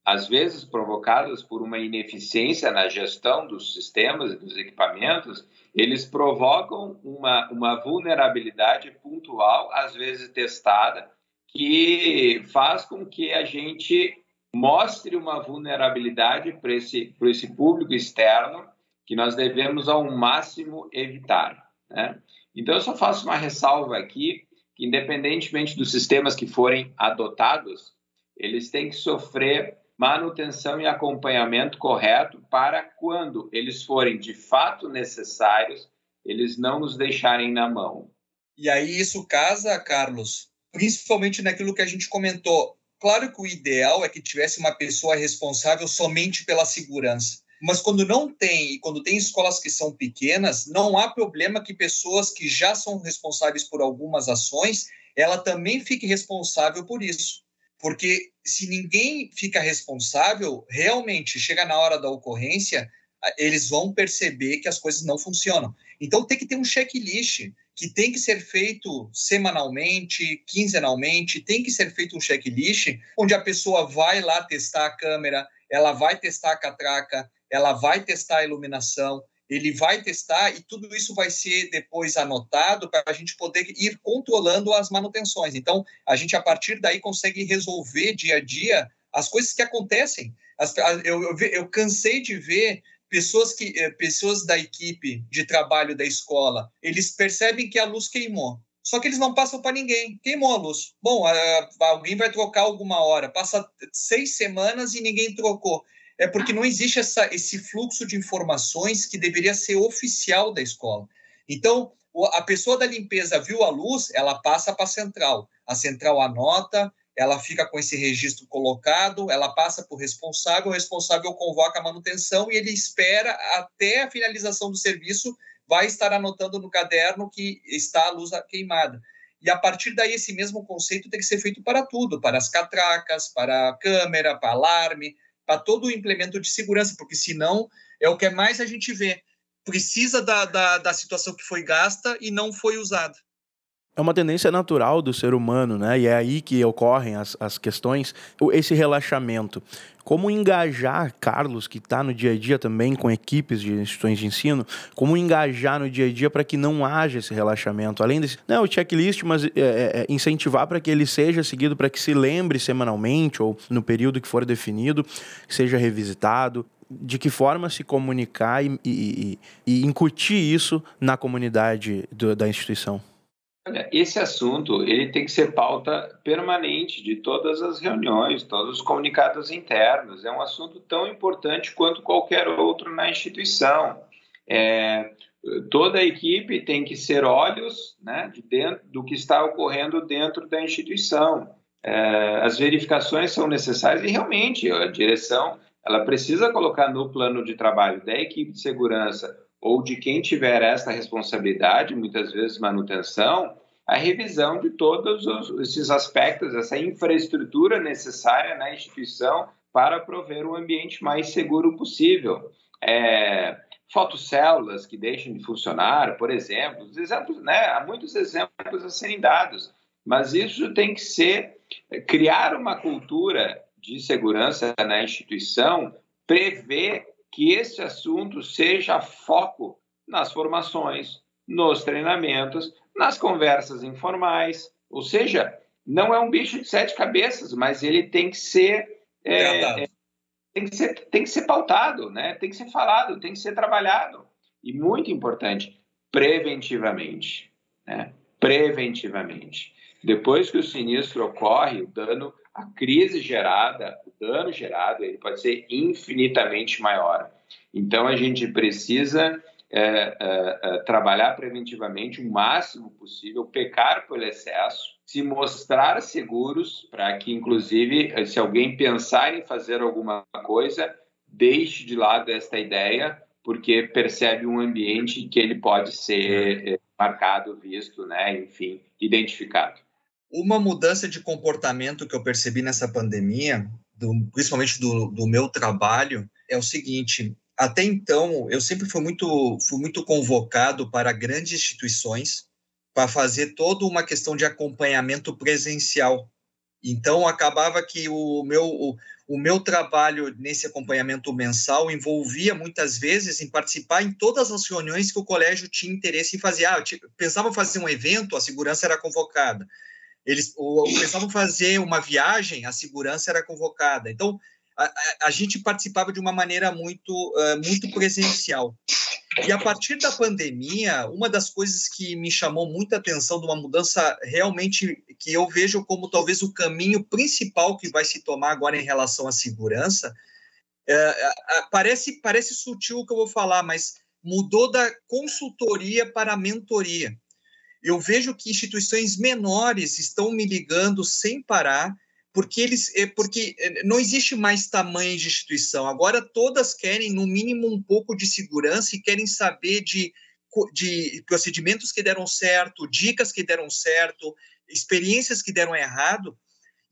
às vezes provocadas por uma ineficiência na gestão dos sistemas e dos equipamentos, eles provocam uma, uma vulnerabilidade pontual, às vezes testada, que faz com que a gente mostre uma vulnerabilidade para esse, esse público externo que nós devemos ao máximo evitar. Né? Então, eu só faço uma ressalva aqui, que independentemente dos sistemas que forem adotados, eles têm que sofrer manutenção e acompanhamento correto para quando eles forem de fato necessários, eles não nos deixarem na mão. E aí isso casa, Carlos, principalmente naquilo que a gente comentou, Claro que o ideal é que tivesse uma pessoa responsável somente pela segurança. Mas quando não tem, e quando tem escolas que são pequenas, não há problema que pessoas que já são responsáveis por algumas ações, ela também fique responsável por isso. Porque se ninguém fica responsável, realmente chega na hora da ocorrência, eles vão perceber que as coisas não funcionam. Então tem que ter um checklist que tem que ser feito semanalmente, quinzenalmente, tem que ser feito um checklist onde a pessoa vai lá testar a câmera, ela vai testar a catraca, ela vai testar a iluminação, ele vai testar e tudo isso vai ser depois anotado para a gente poder ir controlando as manutenções. Então, a gente a partir daí consegue resolver dia a dia as coisas que acontecem. As, eu, eu, eu cansei de ver pessoas que eh, pessoas da equipe de trabalho da escola, eles percebem que a luz queimou. Só que eles não passam para ninguém. Queimou a luz. Bom, alguém vai trocar alguma hora. Passa seis semanas e ninguém trocou. É porque não existe essa, esse fluxo de informações que deveria ser oficial da escola. Então, a pessoa da limpeza viu a luz, ela passa para a central. A central anota, ela fica com esse registro colocado, ela passa para o responsável, o responsável convoca a manutenção e ele espera até a finalização do serviço, vai estar anotando no caderno que está a luz queimada. E a partir daí, esse mesmo conceito tem que ser feito para tudo, para as catracas, para a câmera, para alarme, para todo o implemento de segurança, porque senão é o que mais a gente vê. Precisa da, da, da situação que foi gasta e não foi usada. É uma tendência natural do ser humano, né? E é aí que ocorrem as, as questões, esse relaxamento. Como engajar Carlos, que está no dia a dia também com equipes de instituições de ensino, como engajar no dia a dia para que não haja esse relaxamento? Além desse, não é o checklist, mas é, é, é incentivar para que ele seja seguido, para que se lembre semanalmente ou no período que for definido, seja revisitado de que forma se comunicar e, e, e, e incutir isso na comunidade do, da instituição? Olha, esse assunto ele tem que ser pauta permanente de todas as reuniões, todos os comunicados internos. É um assunto tão importante quanto qualquer outro na instituição. É, toda a equipe tem que ser olhos né, de dentro, do que está ocorrendo dentro da instituição. É, as verificações são necessárias e realmente a direção ela precisa colocar no plano de trabalho da equipe de segurança ou de quem tiver essa responsabilidade, muitas vezes manutenção, a revisão de todos os, esses aspectos, essa infraestrutura necessária na instituição para prover um ambiente mais seguro possível. É, fotocélulas que deixem de funcionar, por exemplo, os exemplos, né, há muitos exemplos a serem dados, mas isso tem que ser criar uma cultura de segurança na instituição, prever que esse assunto seja foco nas formações, nos treinamentos, nas conversas informais. Ou seja, não é um bicho de sete cabeças, mas ele tem que ser. É, é, tem, que ser tem que ser pautado, né? tem que ser falado, tem que ser trabalhado. E muito importante, preventivamente. Né? Preventivamente. Depois que o sinistro ocorre, o dano a crise gerada, o dano gerado, ele pode ser infinitamente maior. Então, a gente precisa é, é, é, trabalhar preventivamente o máximo possível, pecar pelo excesso, se mostrar seguros para que, inclusive, se alguém pensar em fazer alguma coisa, deixe de lado esta ideia, porque percebe um ambiente que ele pode ser é, marcado, visto, né, enfim, identificado. Uma mudança de comportamento que eu percebi nessa pandemia, do, principalmente do, do meu trabalho, é o seguinte: até então eu sempre fui muito, fui muito convocado para grandes instituições para fazer toda uma questão de acompanhamento presencial. Então acabava que o meu o, o meu trabalho nesse acompanhamento mensal envolvia muitas vezes em participar em todas as reuniões que o colégio tinha interesse em fazer. Ah, eu pensava fazer um evento, a segurança era convocada eles ou, precisavam fazer uma viagem, a segurança era convocada. Então, a, a, a gente participava de uma maneira muito, uh, muito presencial. E a partir da pandemia, uma das coisas que me chamou muita atenção de uma mudança realmente que eu vejo como talvez o caminho principal que vai se tomar agora em relação à segurança, é, parece, parece sutil o que eu vou falar, mas mudou da consultoria para a mentoria eu vejo que instituições menores estão me ligando sem parar, porque eles é, porque é, não existe mais tamanho de instituição. Agora todas querem no mínimo um pouco de segurança e querem saber de de procedimentos que deram certo, dicas que deram certo, experiências que deram errado.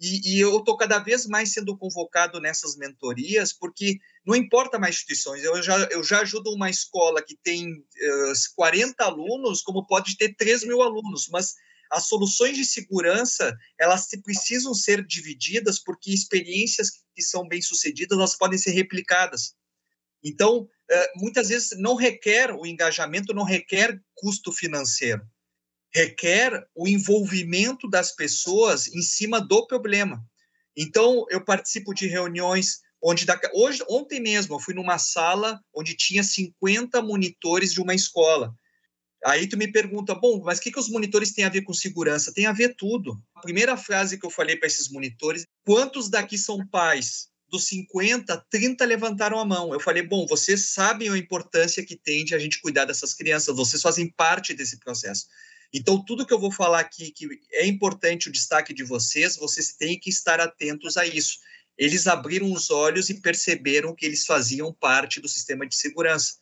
E, e eu estou cada vez mais sendo convocado nessas mentorias, porque não importa mais instituições, eu já, eu já ajudo uma escola que tem uh, 40 alunos, como pode ter 3 mil alunos, mas as soluções de segurança, elas precisam ser divididas, porque experiências que são bem-sucedidas, elas podem ser replicadas. Então, muitas vezes não requer, o engajamento não requer custo financeiro requer o envolvimento das pessoas em cima do problema. Então, eu participo de reuniões onde hoje ontem mesmo eu fui numa sala onde tinha 50 monitores de uma escola. Aí tu me pergunta, bom, mas o que, que os monitores têm a ver com segurança? Tem a ver tudo. A primeira frase que eu falei para esses monitores, quantos daqui são pais? Dos 50, 30 levantaram a mão. Eu falei, bom, vocês sabem a importância que tem de a gente cuidar dessas crianças, vocês fazem parte desse processo. Então, tudo que eu vou falar aqui, que é importante o destaque de vocês, vocês têm que estar atentos a isso. Eles abriram os olhos e perceberam que eles faziam parte do sistema de segurança.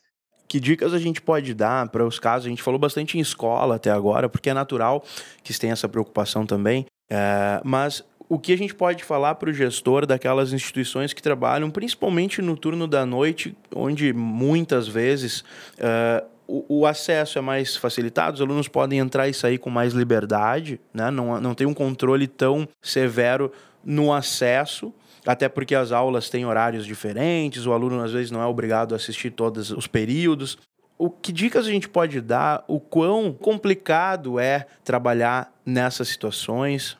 que dicas a gente pode dar para os casos? A gente falou bastante em escola até agora, porque é natural que tenha essa preocupação também. É, mas o que a gente pode falar para o gestor daquelas instituições que trabalham principalmente no turno da noite, onde muitas vezes uh, o, acesso é mais facilitado, os alunos podem entrar e sair com mais liberdade, né? não, não tem um controle tão severo no acesso até porque as aulas têm horários diferentes, o aluno às vezes não é obrigado a assistir todos os períodos. O que dicas a gente pode dar? O quão complicado é trabalhar nessas situações?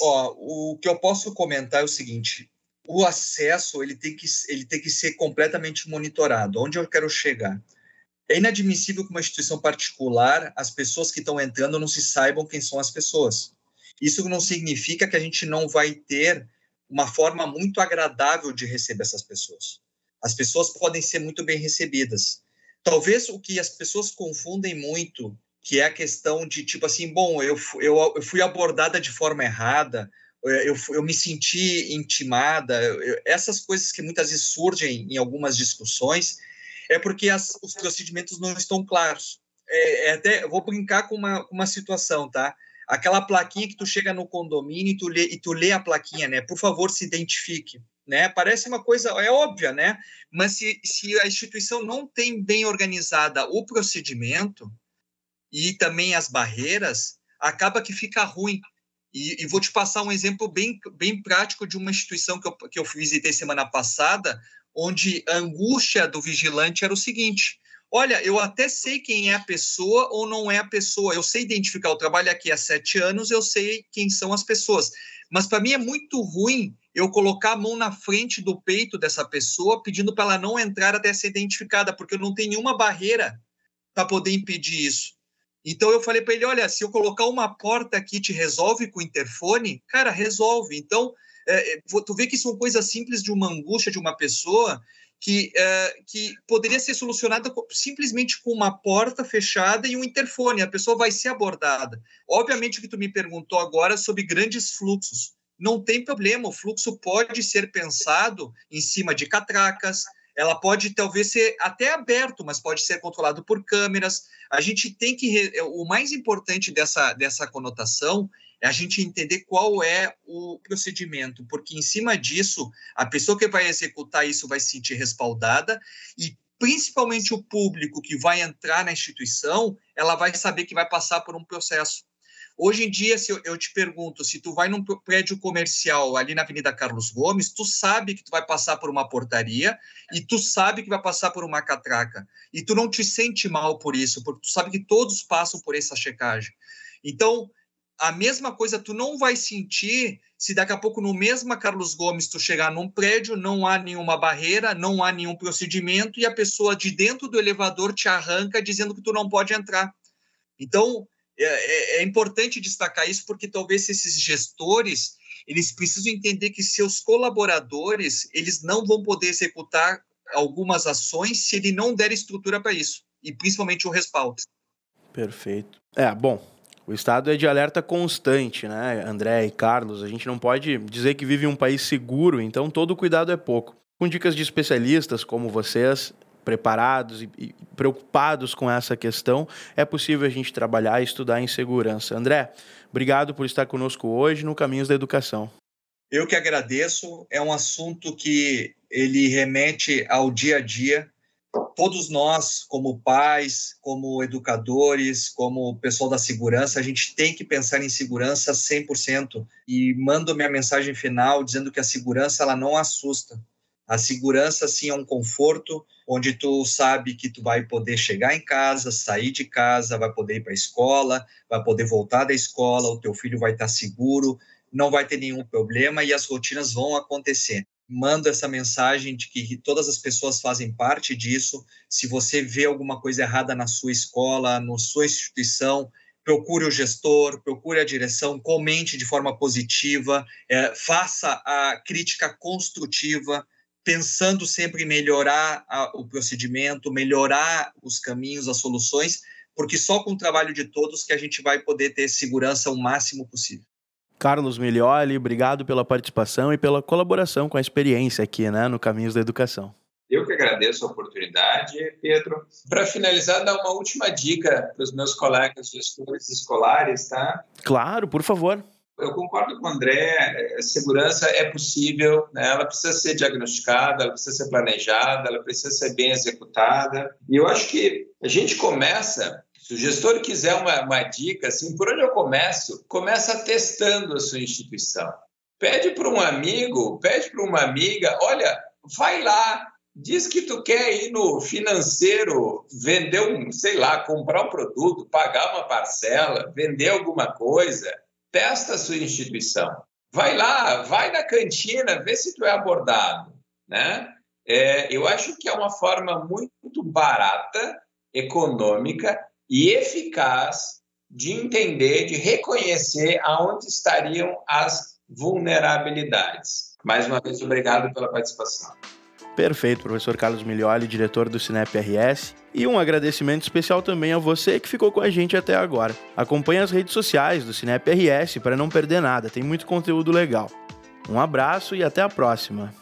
Ó, o que eu posso comentar é o seguinte: o acesso ele tem que, ele tem que ser completamente monitorado. Onde eu quero chegar? É inadmissível que uma instituição particular, as pessoas que estão entrando não se saibam quem são as pessoas. Isso não significa que a gente não vai ter uma forma muito agradável de receber essas pessoas. As pessoas podem ser muito bem recebidas. Talvez o que as pessoas confundem muito, que é a questão de tipo assim, bom, eu, eu, eu fui abordada de forma errada, eu, eu me senti intimada, eu, essas coisas que muitas vezes surgem em algumas discussões, é porque as, os procedimentos não estão claros. É, é até, vou brincar com uma, uma situação, tá? aquela plaquinha que tu chega no condomínio e tu lê, e tu lê a plaquinha, né? Por favor, se identifique. Né? Parece uma coisa, é óbvia, né? Mas se, se a instituição não tem bem organizada o procedimento e também as barreiras, acaba que fica ruim. E, e, vou te passar um exemplo bem, bem prático de uma instituição que eu, que eu visitei semana passada, onde a angústia do vigilante era o seguinte: olha, eu até sei quem é a pessoa ou não é a pessoa. Eu sei identificar. Eu trabalho aqui há sete anos, eu sei quem são as pessoas. Mas para mim é muito ruim eu colocar a mão na frente do peito dessa pessoa, pedindo para ela não entrar até ser identificada, porque eu não tenho nenhuma barreira para poder impedir isso. Então eu falei para ele, olha, se eu colocar uma porta aqui te resolve com o interfone, cara, resolve. Então é, é tu vê que são coisas simples de uma angústia de uma pessoa que, uh, que poderia ser solucionada simplesmente com uma porta fechada e um interfone. A pessoa vai ser abordada. Obviamente, o que tu me perguntou agora sobre grandes fluxos. Não tem problema, o fluxo pode ser pensado em cima de catracas, ela pode talvez ser até aberto, mas pode ser controlado por câmeras. A gente tem que. O mais importante dessa, dessa conotação é a gente entender qual é o procedimento, porque em cima disso, a pessoa que vai executar isso vai se sentir respaldada e principalmente o público que vai entrar na instituição, ela vai saber que vai passar por um processo. Hoje em dia, se eu, eu, te pergunto, se tu vai num prédio comercial ali na Avenida Carlos Gomes, tu sabe que tu vai passar por uma portaria e tu sabe que vai passar por uma catraca. E tu não te sente mal por isso, porque tu sabe que todos passam por essa checagem. Então, a mesma coisa tu não vai sentir se daqui a pouco no mesmo Carlos Gomes tu chegar num prédio, não há nenhuma barreira, não há nenhum procedimento e a pessoa de dentro do elevador te arranca dizendo que tu não pode entrar. Então, é, é, é importante destacar isso porque talvez esses gestores eles precisam entender que seus colaboradores eles não vão poder executar algumas ações se ele não der estrutura para isso e principalmente o respaldo. Perfeito. É, bom, o Estado é de alerta constante, né, André e Carlos? A gente não pode dizer que vive em um país seguro, então todo cuidado é pouco. Com dicas de especialistas como vocês, preparados e, preocupados com essa questão, é possível a gente trabalhar e estudar em segurança. André, obrigado por estar conosco hoje no Caminhos da Educação. Eu que agradeço. É um assunto que ele remete ao dia a dia todos nós, como pais, como educadores, como pessoal da segurança, a gente tem que pensar em segurança 100%. E mando minha mensagem final dizendo que a segurança ela não assusta. A segurança sim é um conforto onde tu sabe que tu vai poder chegar em casa, sair de casa, vai poder ir para a escola, vai poder voltar da escola, o teu filho vai estar seguro, não vai ter nenhum problema e as rotinas vão acontecer mando essa mensagem de que todas as pessoas fazem parte disso. Se você vê alguma coisa errada na sua escola, na sua instituição, procure o gestor, procure a direção, comente de forma positiva, é, faça a crítica construtiva, pensando sempre em melhorar a, o procedimento, melhorar os caminhos, as soluções, porque só com o trabalho de todos que a gente vai poder ter segurança o máximo possível. Carlos Milioli, obrigado pela participação e pela colaboração com a experiência aqui, né, no Caminhos da Educação. Eu que agradeço. a oportunidade, Pedro. Para finalizar, dar uma última dica para os meus colegas gestores escolares, tá? Claro, por favor. Eu concordo com o André, a segurança é possível, né? ela precisa ser diagnosticada, ela precisa ser planejada, ela precisa ser bem executada. E eu acho que a gente começa, se o gestor quiser uma, uma dica, assim, por onde eu começo? Começa testando a sua instituição. Pede para um amigo, pede para uma amiga, olha, vai lá, diz que tu quer ir no financeiro, vender um, sei lá, comprar um produto, pagar uma parcela, vender alguma coisa, testa a sua instituição. Vai lá, vai na cantina, vê se tu é abordado, né? É, eu acho que é uma forma muito barata, econômica e eficaz de entender, de reconhecer aonde estariam as vulnerabilidades. Mais uma vez, obrigado pela participação. Perfeito, professor Carlos Miglioli, diretor do Cinep RS. E um agradecimento especial também a você que ficou com a gente até agora. Acompanhe as redes sociais do Cinep RS para não perder nada, tem muito conteúdo legal. Um abraço e até a próxima.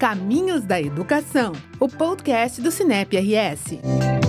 Caminhos da Educação, o podcast do Cinep RS.